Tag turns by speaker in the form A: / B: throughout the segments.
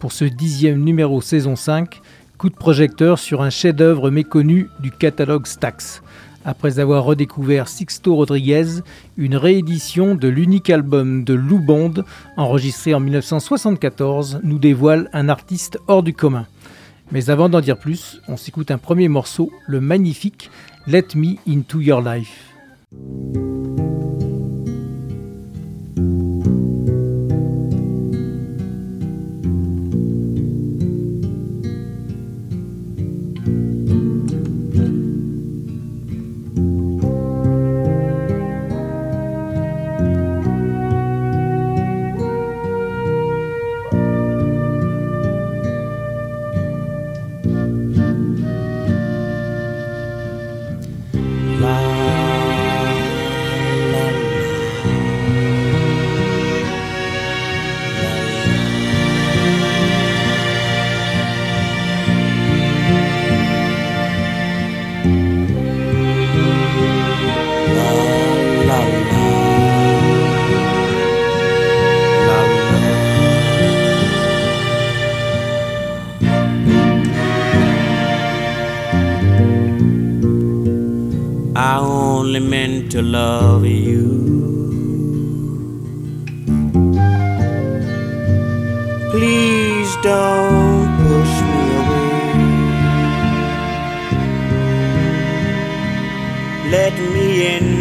A: Pour ce dixième numéro saison 5, coup de projecteur sur un chef-d'œuvre méconnu du catalogue Stax. Après avoir redécouvert Sixto Rodriguez, une réédition de l'unique album de Lou Bond, enregistré en 1974, nous dévoile un artiste hors du commun. Mais avant d'en dire plus, on s'écoute un premier morceau, le magnifique Let Me Into Your Life.
B: Let me into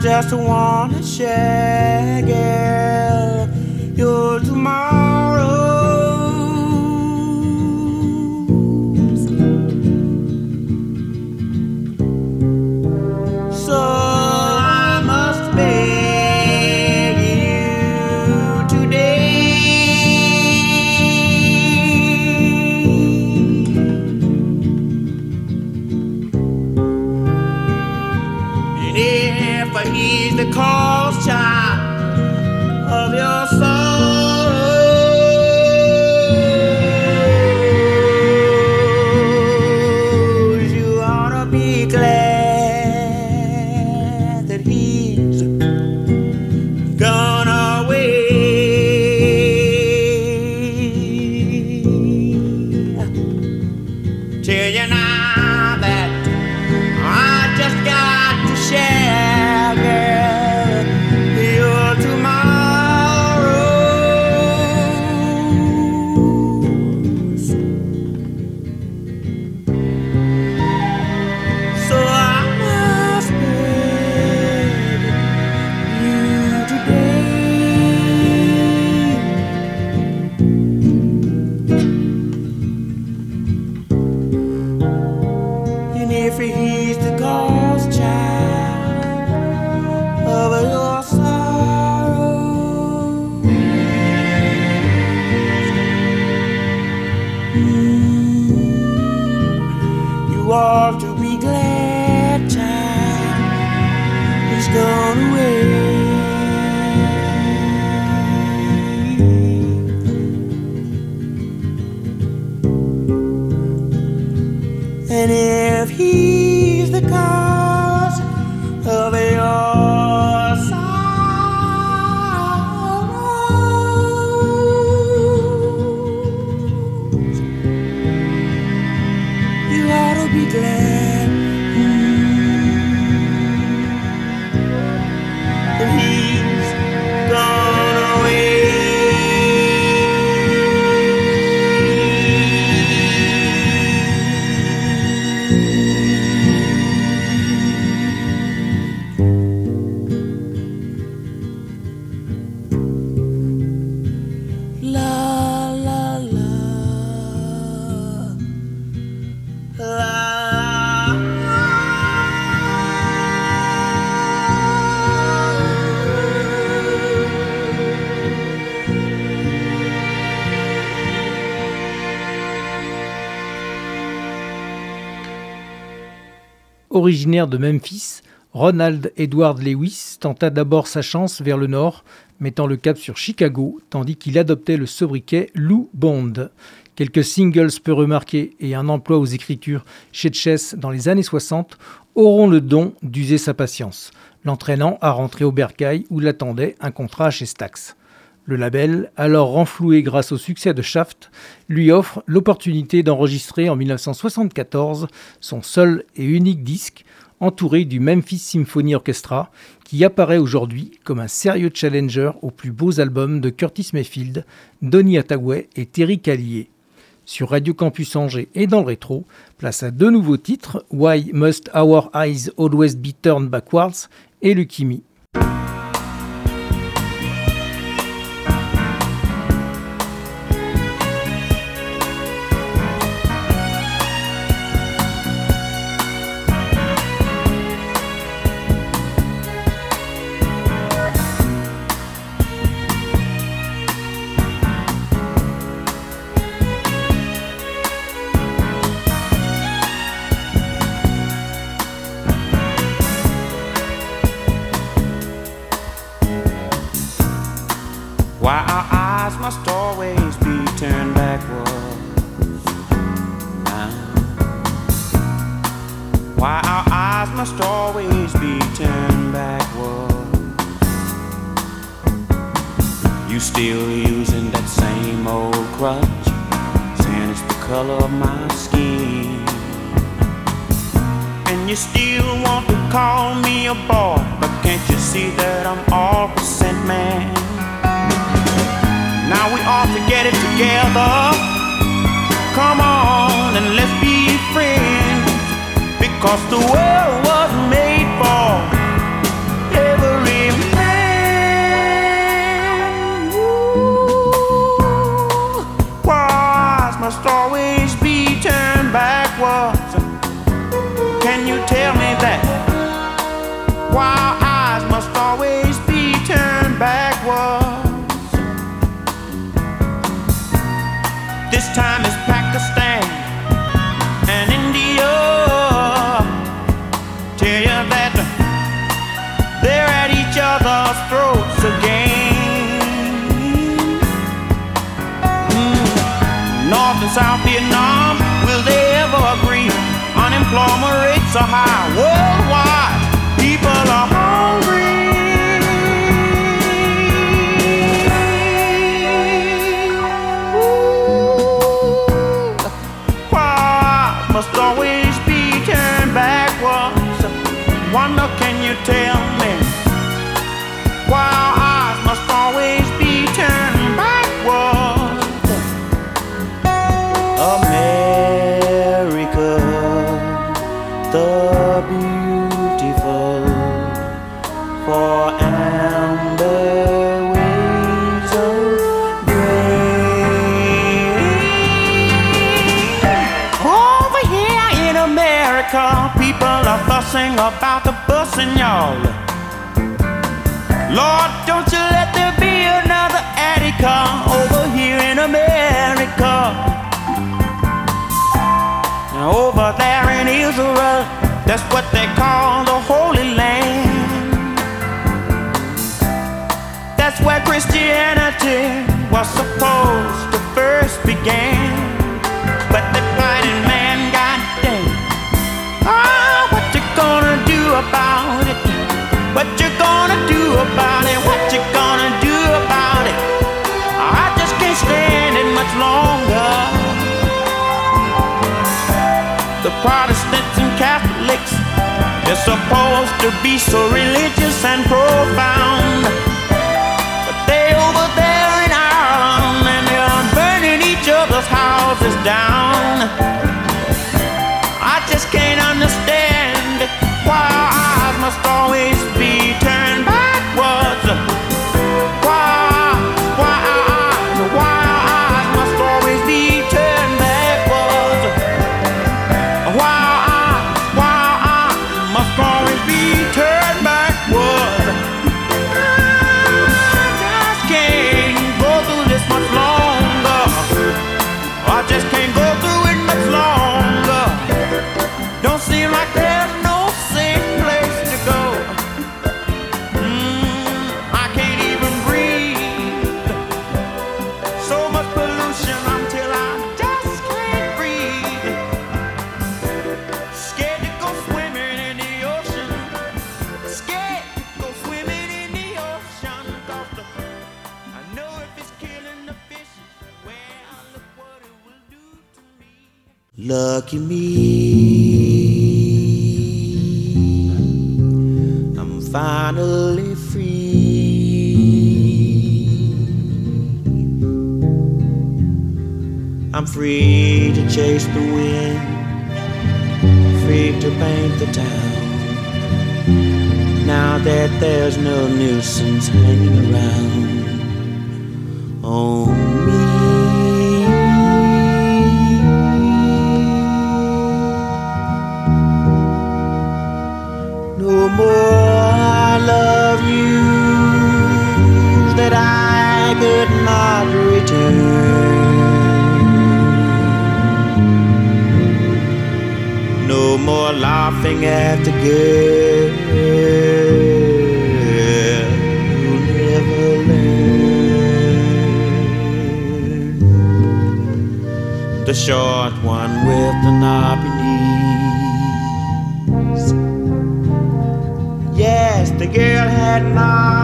B: just wanna share girl, you your tomorrow Originaire de Memphis, Ronald Edward Lewis tenta d'abord sa chance vers le nord, mettant le cap sur Chicago, tandis qu'il adoptait le sobriquet Lou Bond. Quelques singles peu remarqués et un emploi aux écritures chez Chess dans les années 60 auront le don d'user sa patience, l'entraînant à rentrer au Bercail où l'attendait un contrat chez Stax. Le label, alors renfloué grâce au succès de Shaft, lui offre l'opportunité d'enregistrer en 1974 son seul et unique disque, entouré du Memphis Symphony Orchestra, qui apparaît aujourd'hui comme un sérieux challenger aux plus beaux albums de Curtis Mayfield, Donny Hathaway et Terry Callier. Sur Radio Campus Angers et dans le rétro, place à deux nouveaux titres, Why Must Our Eyes Always Be Turned Backwards et Lucky Me. unemployment rates are high. Whoa. Protestants and Catholics. They're supposed to be so religious and profound. But they over there in Ireland and they're burning each other's houses down. I just can't understand why our eyes must always be turned Lucky me, I'm finally free. I'm free to chase the wind, free to paint the town. Now that there's no nuisance hanging around on No more laughing at the girl who never learned. The short one with the knobby knees. Yes, the girl had knobby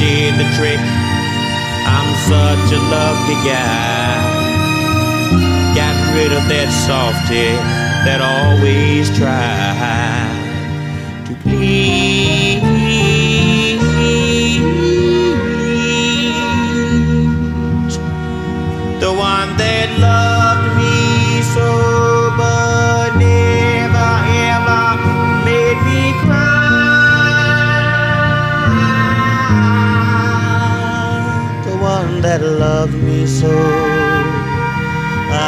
B: did the trick. I'm such a lucky guy. Got rid of that softy that always tried to please. That loved me so,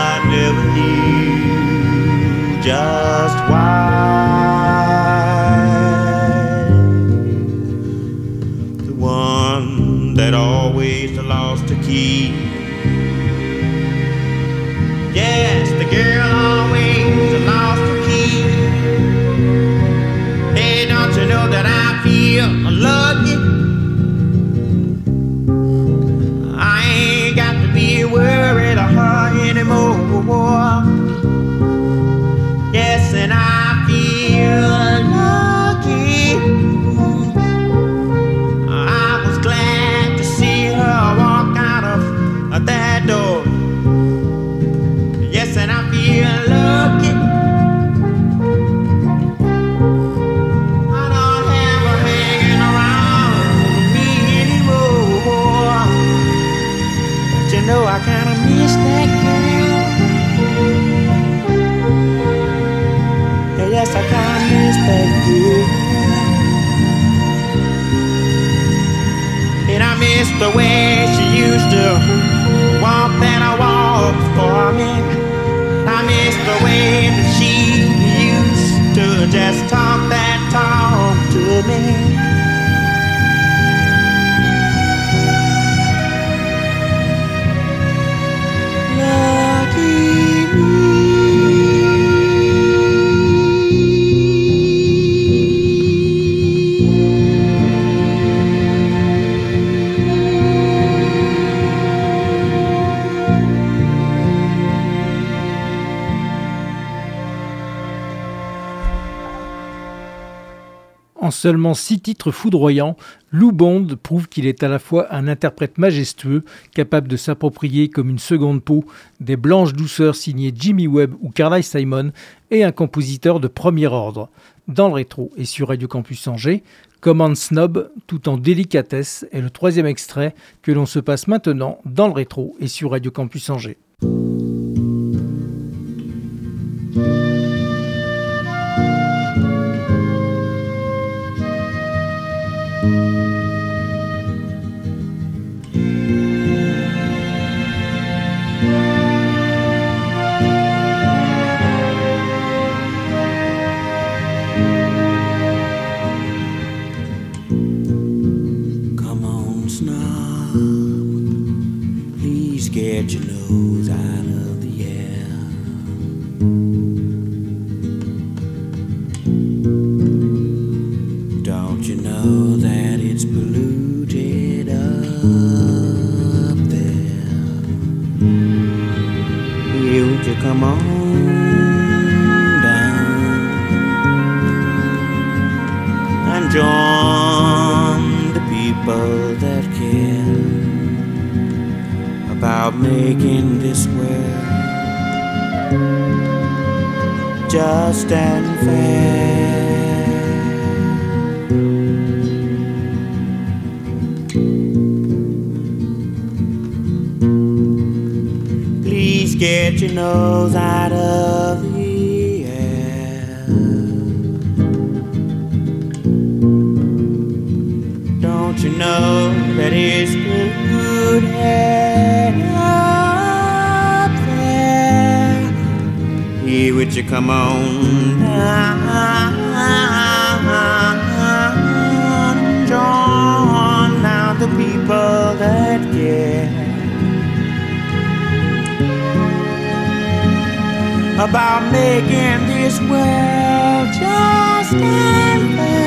B: I never knew just why.
A: Seulement six titres foudroyants, Lou Bond prouve qu'il est à la fois un interprète majestueux, capable de s'approprier comme une seconde peau des blanches douceurs signées Jimmy Webb ou Carly Simon, et un compositeur de premier ordre. Dans le rétro et sur Radio Campus Angers, Command Snob, tout en délicatesse, est le troisième extrait que l'on se passe maintenant dans le rétro et sur Radio Campus Angers. stand fair. Please get your nose out.
B: About making this world just and fair.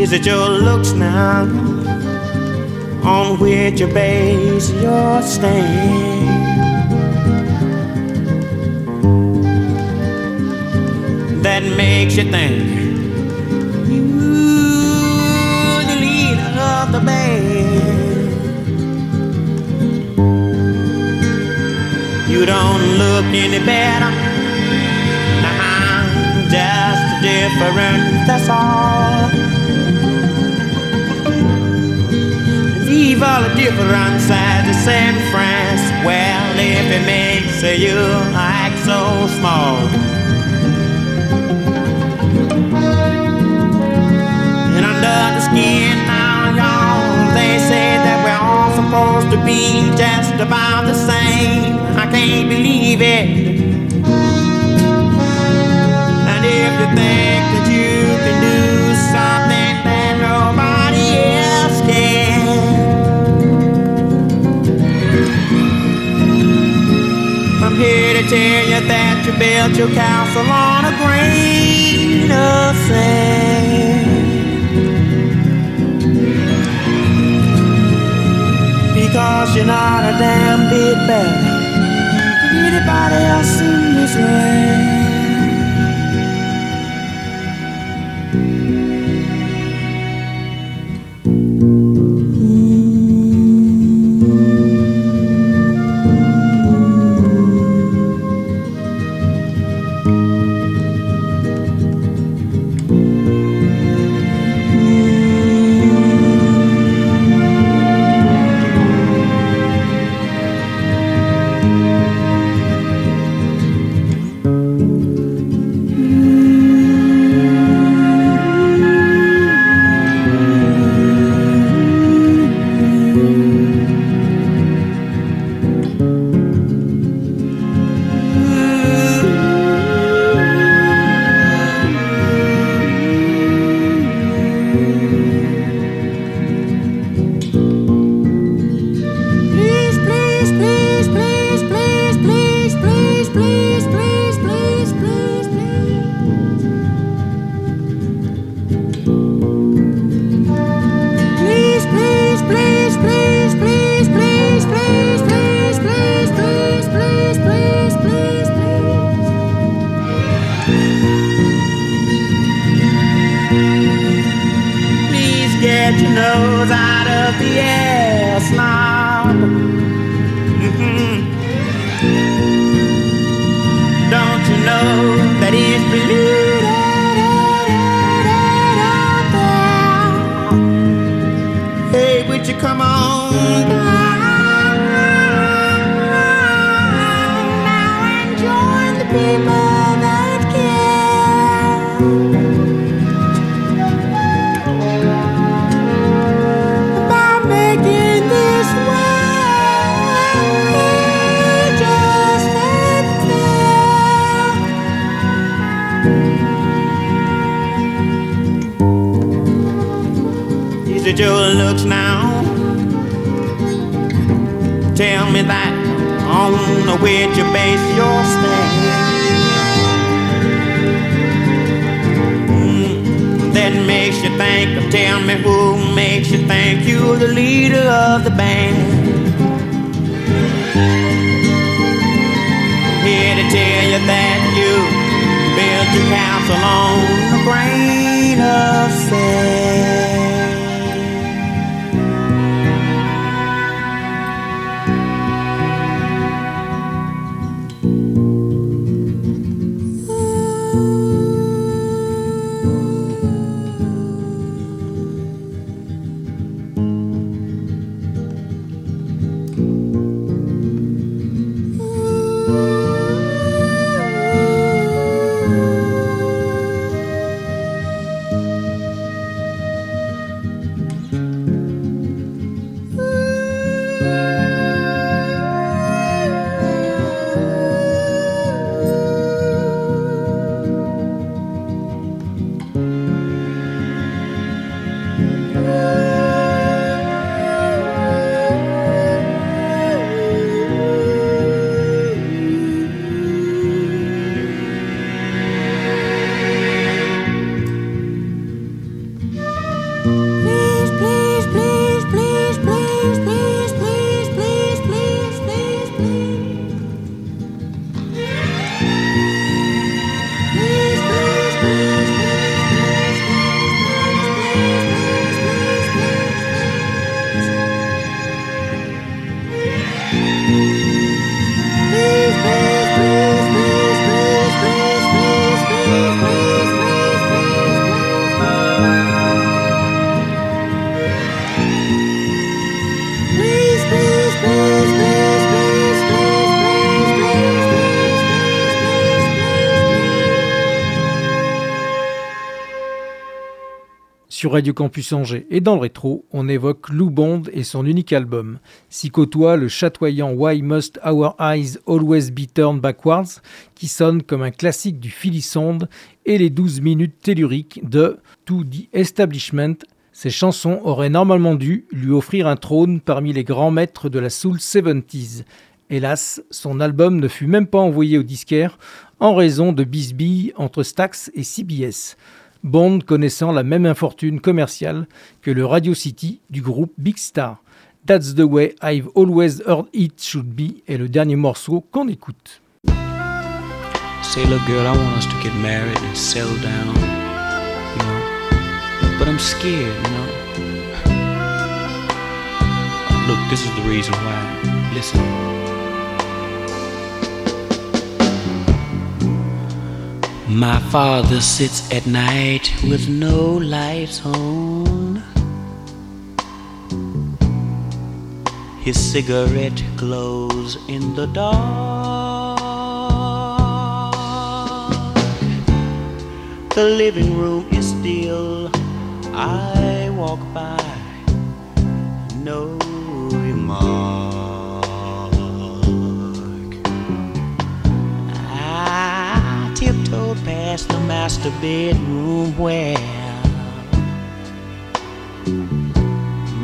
B: Is it your looks now on which you base your stand? That makes you think you the leader of the band. You don't look any better. Nah, just different, that's all. Leave all the different sides of San France. Well, if it makes you act so small. And under the skin now, y'all, they say that we're all supposed to be just about the same. I can't believe it. And if you think that you can do something here to tell you that you built your castle on a grain of sand. Cause you're not a damn bit better than anybody else in this land. get your nose out of the air, snob. Mm-hmm. Don't you know that it's polluted out there? Hey, would you come on?
C: At your looks now. Tell me that on which you base your stand. Mm, that makes you think. of Tell me who makes you think you're the leader of the band. Here to tell you that you built your castle on a grain of sand.
A: Sur Radio Campus Angers et dans le rétro, on évoque Lou Bond et son unique album. S'y côtoie le chatoyant Why Must Our Eyes Always Be Turned Backwards, qui sonne comme un classique du Sound, et les 12 minutes telluriques de To the Establishment. Ces chansons auraient normalement dû lui offrir un trône parmi les grands maîtres de la soul 70s. Hélas, son album ne fut même pas envoyé au disquaire en raison de bisbilles entre Stax et CBS. Bond connaissant la même infortune commerciale que le Radio City du groupe Big Star. That's the way I've always heard it should be est le dernier morceau qu'on écoute.
B: Say, look, girl, I want us to get married and settle down, you know. But I'm scared, you know. Look, this is the reason why. Listen. My father sits at night with no lights on. His cigarette glows in the dark. The living room is still. I walk by, no remark. Past the master bedroom where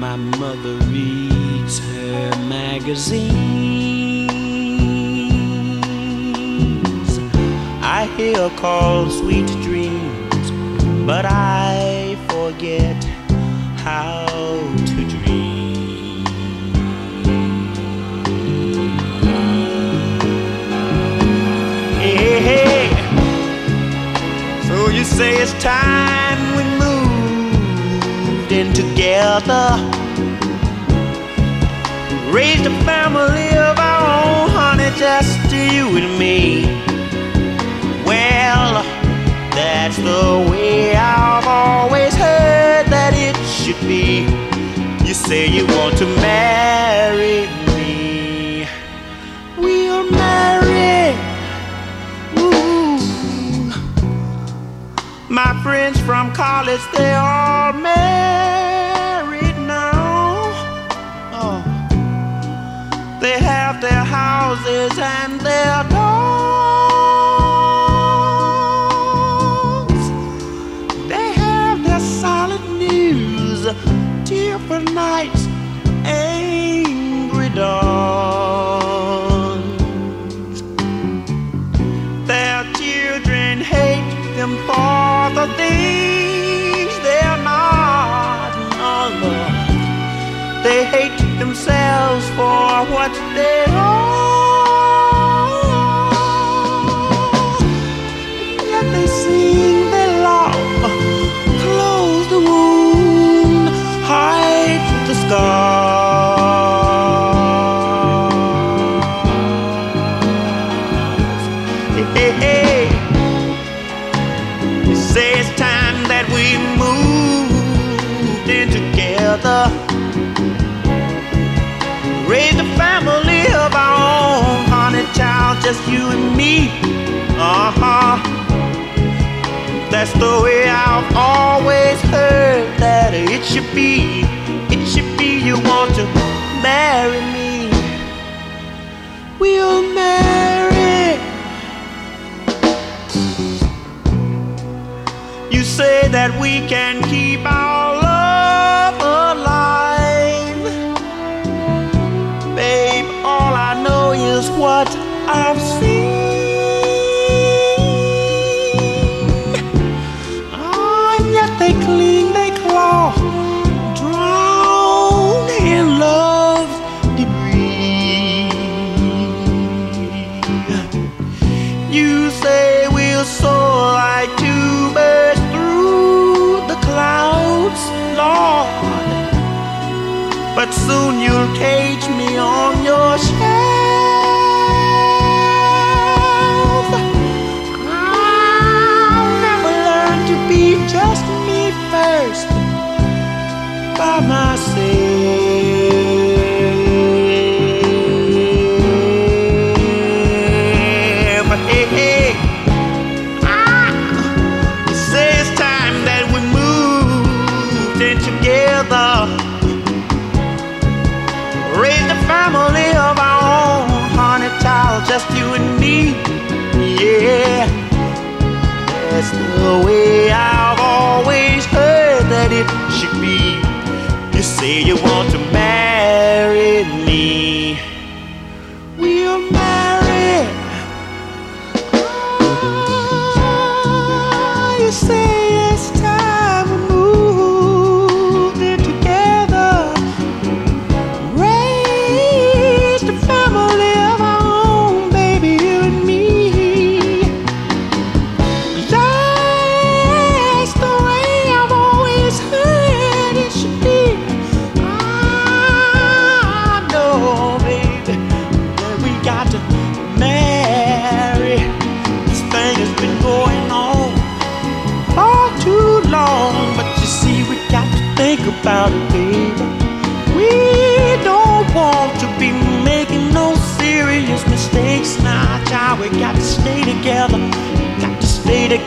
B: my mother reads her magazines. I hear her call sweet dreams, but I forget how say it's time we moved in together. Raised a family of our own, honey, just you and me. Well, that's the way I've always heard that it should be. You say you want to marry me. My friends from college, they all married now. Oh. They have their houses and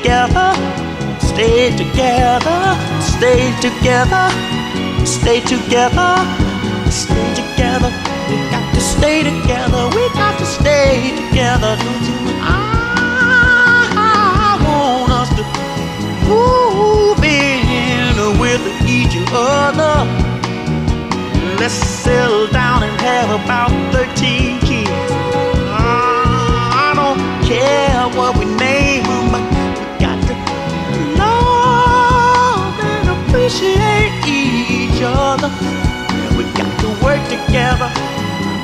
B: together, stay together, stay together, stay together, stay together. We got to stay together, we got to stay together. Don't you? know? I want us to move in with each other. Let's settle down and have about 13 kids. I don't care what work together.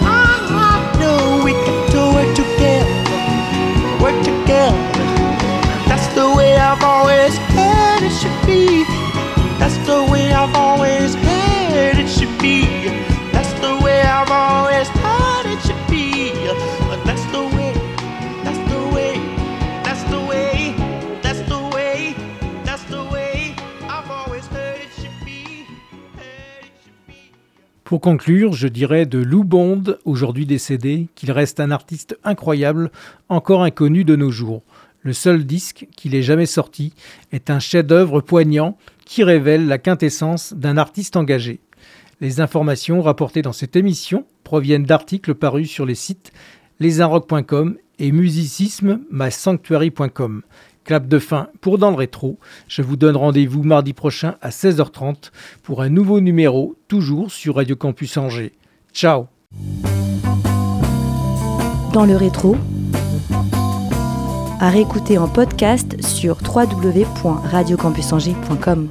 B: I know we can do it together. Work together. That's the way I've always
A: Pour conclure, je dirais de Lou Bond, aujourd'hui décédé, qu'il reste un artiste incroyable, encore inconnu de nos jours. Le seul disque qu'il ait jamais sorti est un chef-d'œuvre poignant qui révèle la quintessence d'un artiste engagé. Les informations rapportées dans cette émission proviennent d'articles parus sur les sites lesinrock.com et musicisme Clap de fin pour Dans le Rétro. Je vous donne rendez-vous mardi prochain à 16h30 pour un nouveau numéro, toujours sur Radio Campus Angers. Ciao
D: Dans le Rétro, à réécouter en podcast sur www.radiocampusangers.com.